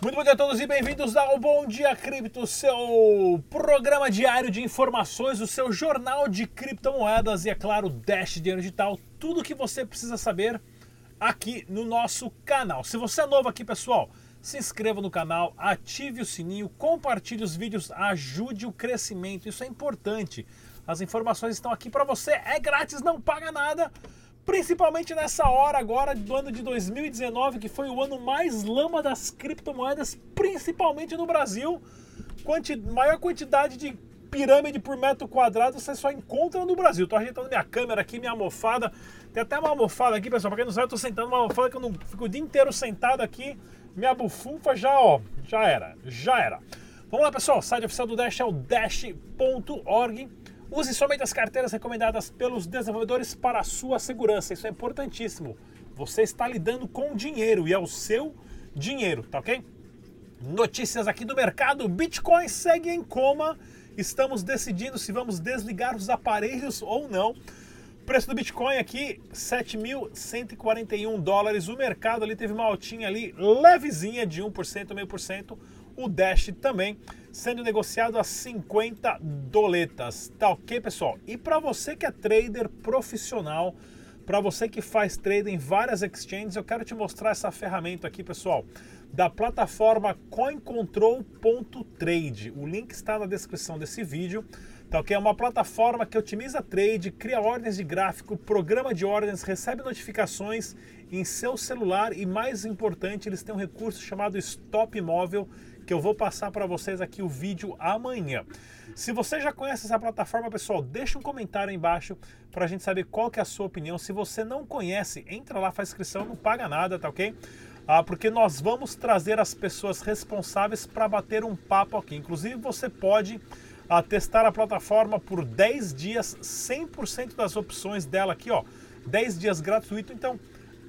Muito bom dia a todos e bem-vindos ao Bom Dia Cripto, seu programa diário de informações, o seu jornal de criptomoedas e, é claro, Dash Dinheiro Digital, tudo o que você precisa saber aqui no nosso canal. Se você é novo aqui, pessoal, se inscreva no canal, ative o sininho, compartilhe os vídeos, ajude o crescimento, isso é importante. As informações estão aqui para você, é grátis, não paga nada principalmente nessa hora agora do ano de 2019, que foi o ano mais lama das criptomoedas, principalmente no Brasil. Quanti maior quantidade de pirâmide por metro quadrado você só encontra no Brasil. Tô ajeitando minha câmera aqui, minha almofada. Tem até uma almofada aqui, pessoal. Pra quem não sabe, eu tô sentando numa almofada que eu não fico o dia inteiro sentado aqui. Minha bufunfa já, ó, já era, já era. Vamos lá, pessoal. O site oficial do Dash é o dash.org. Use somente as carteiras recomendadas pelos desenvolvedores para a sua segurança. Isso é importantíssimo. Você está lidando com dinheiro e é o seu dinheiro, tá ok? Notícias aqui do mercado: Bitcoin segue em coma. Estamos decidindo se vamos desligar os aparelhos ou não. preço do Bitcoin aqui, 7.141 dólares. O mercado ali teve uma altinha ali levezinha de 1%, meio por cento o Dash também sendo negociado a 50 doletas. Tá ok, pessoal? E para você que é trader profissional, para você que faz trade em várias exchanges, eu quero te mostrar essa ferramenta aqui, pessoal, da plataforma coincontrol.trade. O link está na descrição desse vídeo. Tá ok? É uma plataforma que otimiza trade, cria ordens de gráfico, programa de ordens, recebe notificações em seu celular e mais importante, eles têm um recurso chamado Stop Móvel que eu vou passar para vocês aqui o vídeo amanhã. Se você já conhece essa plataforma, pessoal, deixa um comentário aí embaixo para a gente saber qual que é a sua opinião. Se você não conhece, entra lá, faz inscrição, não paga nada, tá ok? Ah, porque nós vamos trazer as pessoas responsáveis para bater um papo aqui. Inclusive, você pode ah, testar a plataforma por 10 dias, 100% das opções dela aqui, ó. 10 dias gratuito, então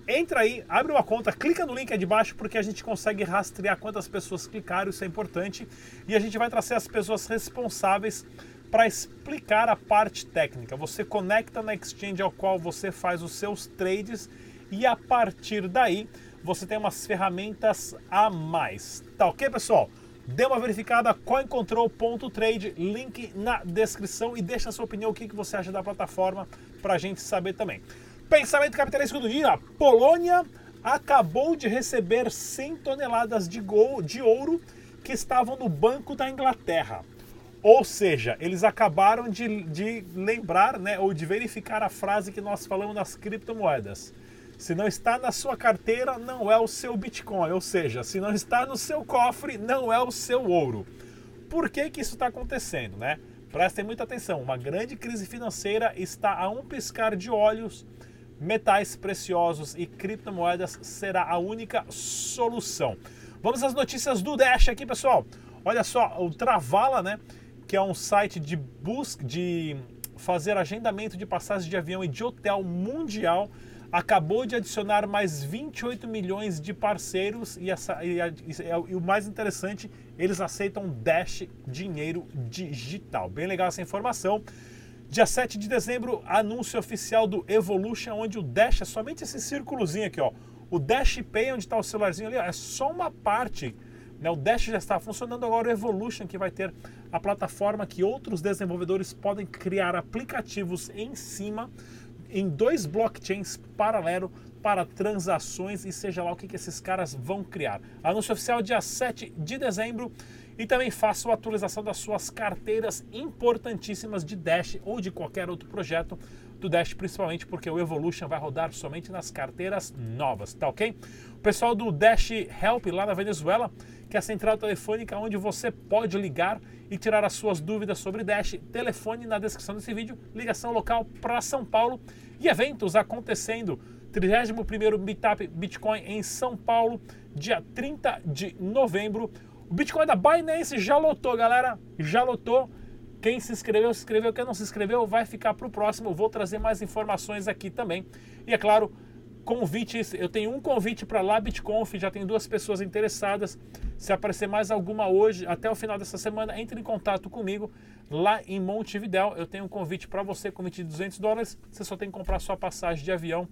entra aí, abre uma conta, clica no link aí de baixo porque a gente consegue rastrear quantas pessoas clicaram, isso é importante. E a gente vai trazer as pessoas responsáveis para explicar a parte técnica. Você conecta na exchange ao qual você faz os seus trades e a partir daí você tem umas ferramentas a mais. Tá ok, pessoal? Dê uma verificada, coincontrol.trade, link na descrição e deixa a sua opinião, o que você acha da plataforma para a gente saber também. Pensamento capitalístico do dia. Polônia acabou de receber 100 toneladas de, gol, de ouro que estavam no Banco da Inglaterra. Ou seja, eles acabaram de, de lembrar né, ou de verificar a frase que nós falamos nas criptomoedas. Se não está na sua carteira, não é o seu Bitcoin. Ou seja, se não está no seu cofre, não é o seu ouro. Por que, que isso está acontecendo? Né? Prestem muita atenção. Uma grande crise financeira está a um piscar de olhos metais preciosos e criptomoedas será a única solução. Vamos às notícias do Dash aqui, pessoal. Olha só, o Travala, né, que é um site de busca de fazer agendamento de passagens de avião e de hotel mundial, acabou de adicionar mais 28 milhões de parceiros e, essa, e, e, e, o mais interessante, eles aceitam Dash dinheiro digital. Bem legal essa informação. Dia 7 de dezembro, anúncio oficial do Evolution, onde o Dash é somente esse círculozinho aqui, ó. O Dash Pay, onde está o celularzinho ali, ó, é só uma parte. Né? O Dash já está funcionando agora, o Evolution, que vai ter a plataforma que outros desenvolvedores podem criar aplicativos em cima, em dois blockchains paralelo para transações e seja lá o que, que esses caras vão criar. Anúncio oficial dia 7 de dezembro. E também faça a atualização das suas carteiras importantíssimas de Dash ou de qualquer outro projeto do Dash, principalmente porque o Evolution vai rodar somente nas carteiras novas, tá ok? O pessoal do Dash Help lá na Venezuela, que é a central telefônica onde você pode ligar e tirar as suas dúvidas sobre Dash. Telefone na descrição desse vídeo, ligação local para São Paulo e eventos acontecendo. 31º Meetup Bitcoin em São Paulo, dia 30 de novembro. O Bitcoin da Binance já lotou, galera. Já lotou. Quem se inscreveu, se inscreveu. Quem não se inscreveu, vai ficar para o próximo. vou trazer mais informações aqui também. E é claro, convites. Eu tenho um convite para lá BitConf. Já tem duas pessoas interessadas. Se aparecer mais alguma hoje, até o final dessa semana, entre em contato comigo lá em Montevidéu. Eu tenho um convite para você, convite de 200 dólares. Você só tem que comprar sua passagem de avião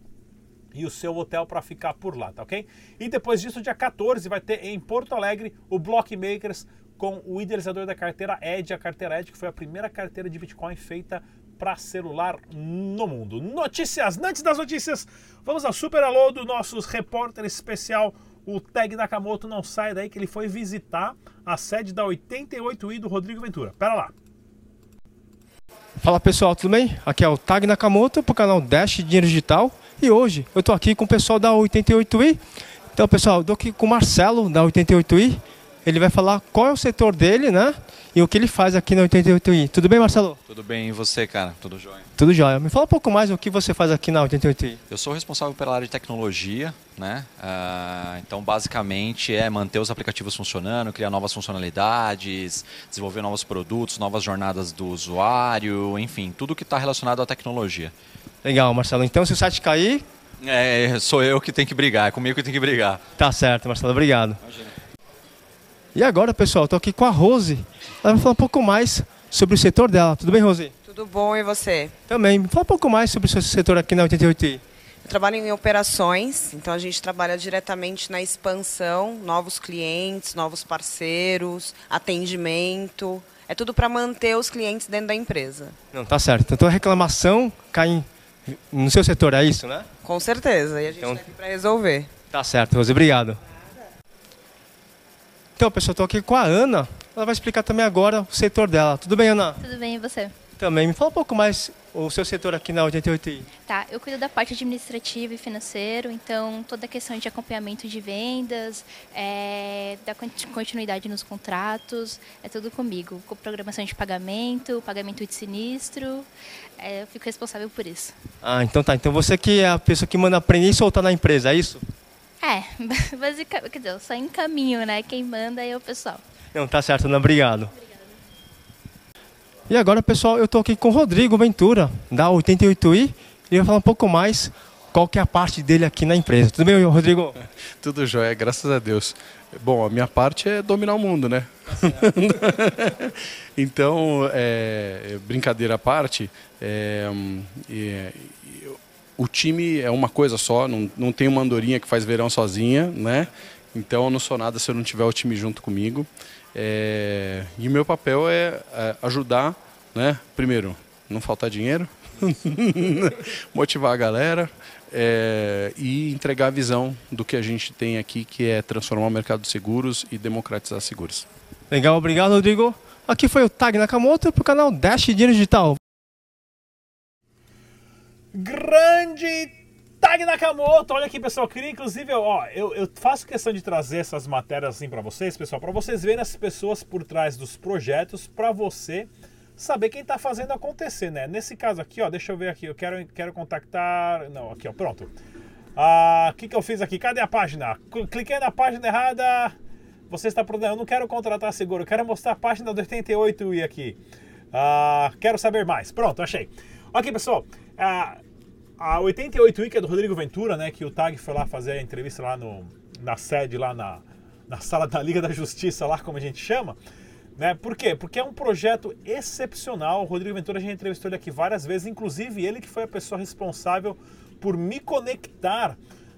e o seu hotel para ficar por lá, tá ok? E depois disso, dia 14, vai ter em Porto Alegre o Blockmakers com o idealizador da carteira Edge, a carteira Edge, que foi a primeira carteira de Bitcoin feita para celular no mundo. Notícias! Antes das notícias, vamos ao super alô do nosso repórter especial, o Tag Nakamoto. Não sai daí que ele foi visitar a sede da 88i do Rodrigo Ventura. Pera lá. Fala pessoal, tudo bem? Aqui é o Tag Nakamoto para o canal Dash Dinheiro Digital e hoje eu estou aqui com o pessoal da 88i. Então pessoal, estou aqui com o Marcelo da 88i. Ele vai falar qual é o setor dele, né? E o que ele faz aqui na 88i. Tudo bem, Marcelo? Tudo bem, e você, cara? Tudo jóia? Tudo jóia. Me fala um pouco mais o que você faz aqui na 88i. Eu sou responsável pela área de tecnologia, né? Uh, então, basicamente, é manter os aplicativos funcionando, criar novas funcionalidades, desenvolver novos produtos, novas jornadas do usuário, enfim, tudo que está relacionado à tecnologia. Legal, Marcelo. Então, se o site cair... É, sou eu que tenho que brigar, é comigo que tem que brigar. Tá certo, Marcelo. Obrigado. Imagina. E agora, pessoal, estou aqui com a Rose. Ela vai falar um pouco mais sobre o setor dela. Tudo bem, Rose? Tudo bom, e você? Também. Fala um pouco mais sobre o seu setor aqui na 88i. Eu trabalho em operações, então a gente trabalha diretamente na expansão, novos clientes, novos parceiros, atendimento. É tudo para manter os clientes dentro da empresa. Não, tá certo. Então a reclamação cai no seu setor, é isso, né? Com certeza. E a gente então, está aqui para resolver. Tá certo, Rose. Obrigado. Então, pessoal, estou aqui com a Ana. Ela vai explicar também agora o setor dela. Tudo bem, Ana? Tudo bem, e você? Também. Me fala um pouco mais o seu setor aqui na 88i. Tá, eu cuido da parte administrativa e financeiro, então toda a questão de acompanhamento de vendas, é, da continuidade nos contratos, é tudo comigo. Com programação de pagamento, pagamento de sinistro, é, eu fico responsável por isso. Ah, então tá. Então você que é a pessoa que manda aprender e soltar na empresa, é isso? É, basicamente, quer dizer, eu só encaminho, né? Quem manda é o pessoal. Não, tá certo, Ana, obrigado. E agora, pessoal, eu estou aqui com o Rodrigo Ventura, da 88i, e vai falar um pouco mais qual que é a parte dele aqui na empresa. Tudo bem, Rodrigo? Tudo jóia, graças a Deus. Bom, a minha parte é dominar o mundo, né? então, é, brincadeira à parte, é, é, o time é uma coisa só, não, não tem uma andorinha que faz verão sozinha, né? Então eu não sou nada se eu não tiver o time junto comigo. É, e o meu papel é, é ajudar, né? Primeiro, não faltar dinheiro, motivar a galera é, e entregar a visão do que a gente tem aqui, que é transformar o mercado de seguros e democratizar seguros. Legal, obrigado, Rodrigo. Aqui foi o Tag Nakamoto para o canal Dash Dinheiro Digital grande Tag Nakamoto. Olha aqui, pessoal. Queria, inclusive, ó, eu, eu faço questão de trazer essas matérias assim para vocês, pessoal, para vocês verem as pessoas por trás dos projetos, para você saber quem está fazendo acontecer, né? Nesse caso aqui, ó, deixa eu ver aqui. Eu quero, quero contactar. Não, aqui, ó, pronto. Ah, o que, que eu fiz aqui? Cadê a página? Cliquei na página errada. Você está problema. Eu não quero contratar seguro. Eu quero mostrar a página do 88 e aqui. Ah, quero saber mais. Pronto, achei. Ok, pessoal. Ah, a 88 Week é do Rodrigo Ventura, né? Que o Tag foi lá fazer a entrevista lá no, na sede, lá na, na sala da Liga da Justiça, lá como a gente chama. Né? Por quê? Porque é um projeto excepcional. O Rodrigo Ventura, a gente entrevistou ele aqui várias vezes, inclusive ele que foi a pessoa responsável por me conectar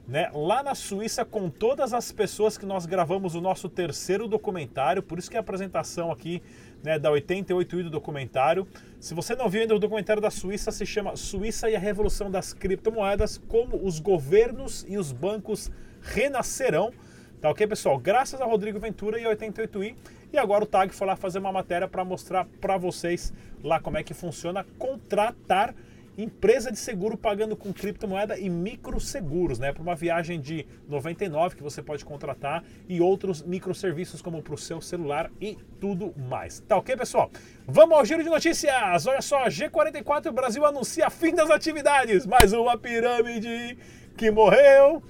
né, lá na Suíça com todas as pessoas que nós gravamos o nosso terceiro documentário. Por isso que a apresentação aqui né, da 88i do documentário. Se você não viu ainda o documentário da Suíça, se chama Suíça e a Revolução das Criptomoedas, como os governos e os bancos renascerão. Tá ok, pessoal? Graças a Rodrigo Ventura e a 88i. E agora o Tag foi lá fazer uma matéria para mostrar para vocês lá como é que funciona contratar empresa de seguro pagando com criptomoeda e microseguros, né? Para uma viagem de 99 que você pode contratar e outros microserviços como para o seu celular e tudo mais. Tá ok, pessoal? Vamos ao giro de notícias! Olha só, G44 o Brasil anuncia fim das atividades. Mais uma pirâmide que morreu.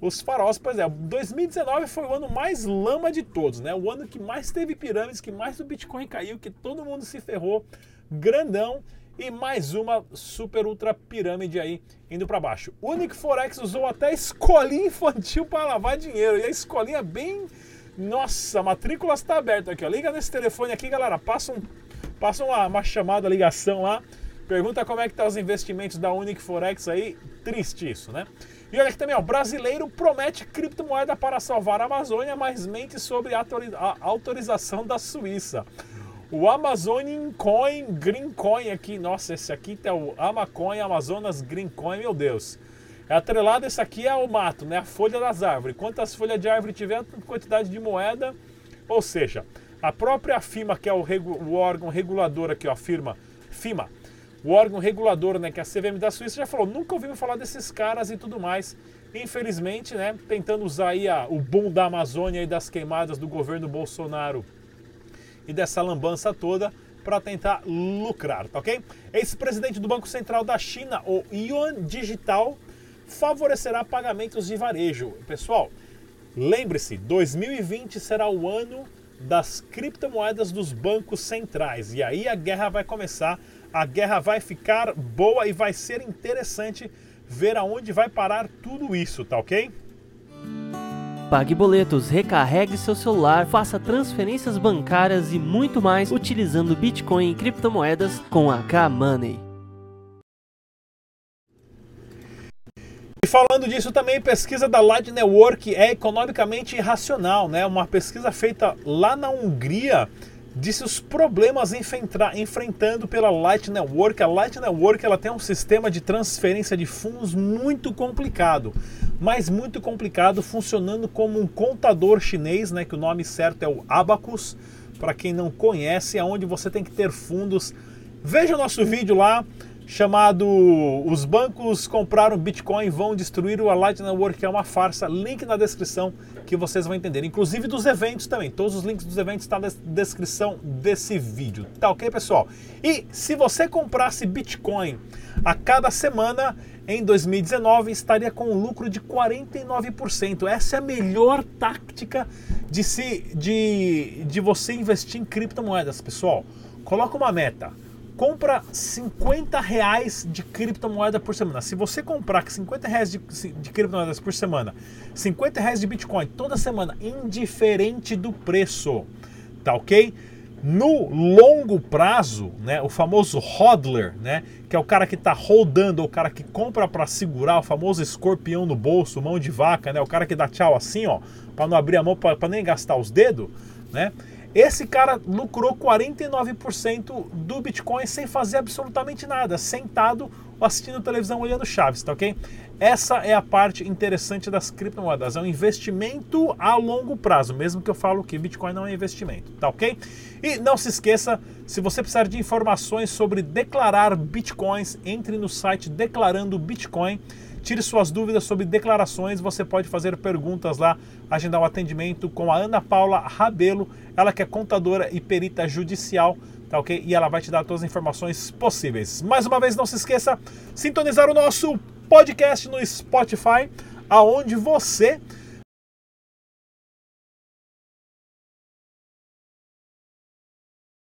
Os faróis, pois é, 2019 foi o ano mais lama de todos, né? O ano que mais teve pirâmides, que mais o Bitcoin caiu, que todo mundo se ferrou, grandão. E mais uma super ultra pirâmide aí indo para baixo. O Unique Forex usou até escolinha infantil para lavar dinheiro. E a escolinha bem. Nossa, a matrícula está aberta aqui, ó. Liga nesse telefone aqui, galera. Passa, um, passa uma, uma chamada, ligação lá Pergunta como é que tá os investimentos da Unic Forex aí. Triste isso, né? E olha aqui também, ó, brasileiro promete criptomoeda para salvar a Amazônia, mas mente sobre a autorização da Suíça. O Amazonian Coin Green Coin aqui, nossa, esse aqui é o Amacoin Amazonas Green Coin, meu Deus. É atrelado, esse aqui é o mato, né? A folha das árvores. Quantas folhas de árvore tiver, quantidade de moeda. Ou seja, a própria FIMA, que é o, regu o órgão regulador aqui, ó, firma FIMA, o órgão regulador, né, que é a CVM da Suíça, já falou, nunca ouvimos falar desses caras e tudo mais. Infelizmente, né, tentando usar aí a, o boom da Amazônia e das queimadas do governo Bolsonaro e dessa lambança toda para tentar lucrar, tá ok? Ex-presidente do Banco Central da China, o Yuan Digital, favorecerá pagamentos de varejo. Pessoal, lembre-se, 2020 será o ano das criptomoedas dos bancos centrais. E aí a guerra vai começar a guerra vai ficar boa e vai ser interessante ver aonde vai parar tudo isso, tá ok? Pague boletos, recarregue seu celular, faça transferências bancárias e muito mais utilizando Bitcoin e criptomoedas com a K-Money. E falando disso também, pesquisa da Light Network é economicamente irracional, né? Uma pesquisa feita lá na Hungria disse os problemas enfrentando pela Light Network. A Light Network ela tem um sistema de transferência de fundos muito complicado, mas muito complicado, funcionando como um contador chinês, né, que o nome certo é o Abacus. Para quem não conhece, é onde você tem que ter fundos. Veja o nosso vídeo lá chamado Os bancos compraram Bitcoin vão destruir o Light Network, que é uma farsa. Link na descrição que vocês vão entender. Inclusive dos eventos também. Todos os links dos eventos estão tá na descrição desse vídeo. Tá ok, pessoal? E se você comprasse Bitcoin a cada semana em 2019, estaria com um lucro de 49%. Essa é a melhor tática de, se, de, de você investir em criptomoedas, pessoal. Coloca uma meta compra 50 reais de criptomoeda por semana. Se você comprar 50 reais de, de criptomoedas por semana, 50 reais de Bitcoin toda semana, indiferente do preço, tá ok? No longo prazo, né, o famoso hodler, né, que é o cara que está rodando, o cara que compra para segurar, o famoso escorpião no bolso, mão de vaca, né, o cara que dá tchau assim, ó, para não abrir a mão, para nem gastar os dedos, né? Esse cara lucrou 49% do Bitcoin sem fazer absolutamente nada, sentado assistindo televisão olhando Chaves, tá ok? Essa é a parte interessante das criptomoedas, é um investimento a longo prazo, mesmo que eu falo que Bitcoin não é investimento, tá ok? E não se esqueça, se você precisar de informações sobre declarar Bitcoins, entre no site Declarando Bitcoin Tire suas dúvidas sobre declarações, você pode fazer perguntas lá, agendar um atendimento com a Ana Paula Rabelo, ela que é contadora e perita judicial, tá ok? E ela vai te dar todas as informações possíveis. Mais uma vez, não se esqueça, sintonizar o nosso podcast no Spotify, aonde você